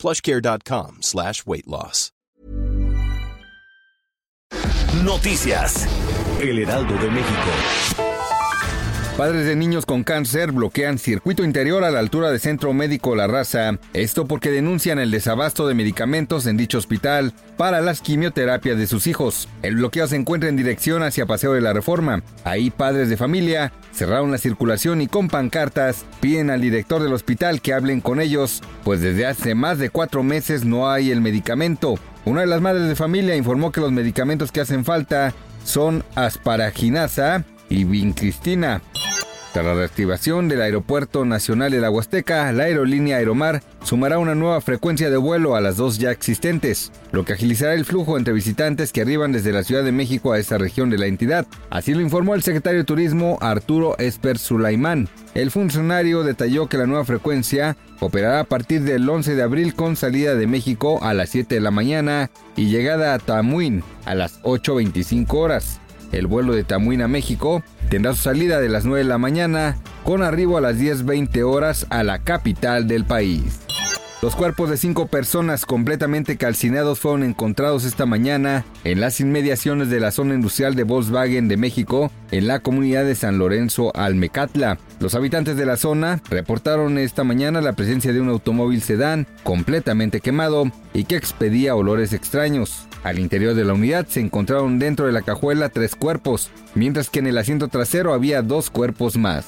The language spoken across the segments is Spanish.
plushcare.com slash weight loss. Noticias. El Heraldo de México. Padres de niños con cáncer bloquean circuito interior a la altura del Centro Médico La Raza. Esto porque denuncian el desabasto de medicamentos en dicho hospital para las quimioterapias de sus hijos. El bloqueo se encuentra en dirección hacia Paseo de la Reforma. Ahí padres de familia cerraron la circulación y con pancartas piden al director del hospital que hablen con ellos, pues desde hace más de cuatro meses no hay el medicamento. Una de las madres de familia informó que los medicamentos que hacen falta son asparaginasa y vincristina. Tras la reactivación del Aeropuerto Nacional de la Huasteca, la aerolínea Aeromar sumará una nueva frecuencia de vuelo a las dos ya existentes, lo que agilizará el flujo entre visitantes que arriban desde la Ciudad de México a esta región de la entidad. Así lo informó el secretario de Turismo Arturo Esper Sulaimán. El funcionario detalló que la nueva frecuencia operará a partir del 11 de abril con salida de México a las 7 de la mañana y llegada a Tamuín a las 8.25 horas. El vuelo de Tamuín a México tendrá su salida de las 9 de la mañana con arribo a las 10.20 horas a la capital del país. Los cuerpos de cinco personas completamente calcinados fueron encontrados esta mañana en las inmediaciones de la zona industrial de Volkswagen de México, en la comunidad de San Lorenzo Almecatla. Los habitantes de la zona reportaron esta mañana la presencia de un automóvil sedán completamente quemado y que expedía olores extraños. Al interior de la unidad se encontraron dentro de la cajuela tres cuerpos, mientras que en el asiento trasero había dos cuerpos más.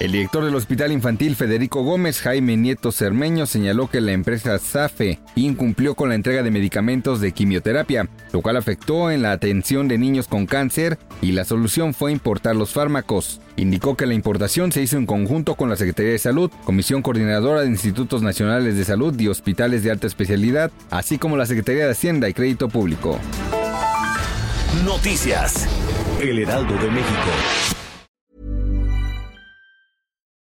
El director del Hospital Infantil Federico Gómez, Jaime Nieto Cermeño, señaló que la empresa SAFE incumplió con la entrega de medicamentos de quimioterapia, lo cual afectó en la atención de niños con cáncer y la solución fue importar los fármacos. Indicó que la importación se hizo en conjunto con la Secretaría de Salud, Comisión Coordinadora de Institutos Nacionales de Salud y Hospitales de Alta Especialidad, así como la Secretaría de Hacienda y Crédito Público. Noticias. El Heraldo de México.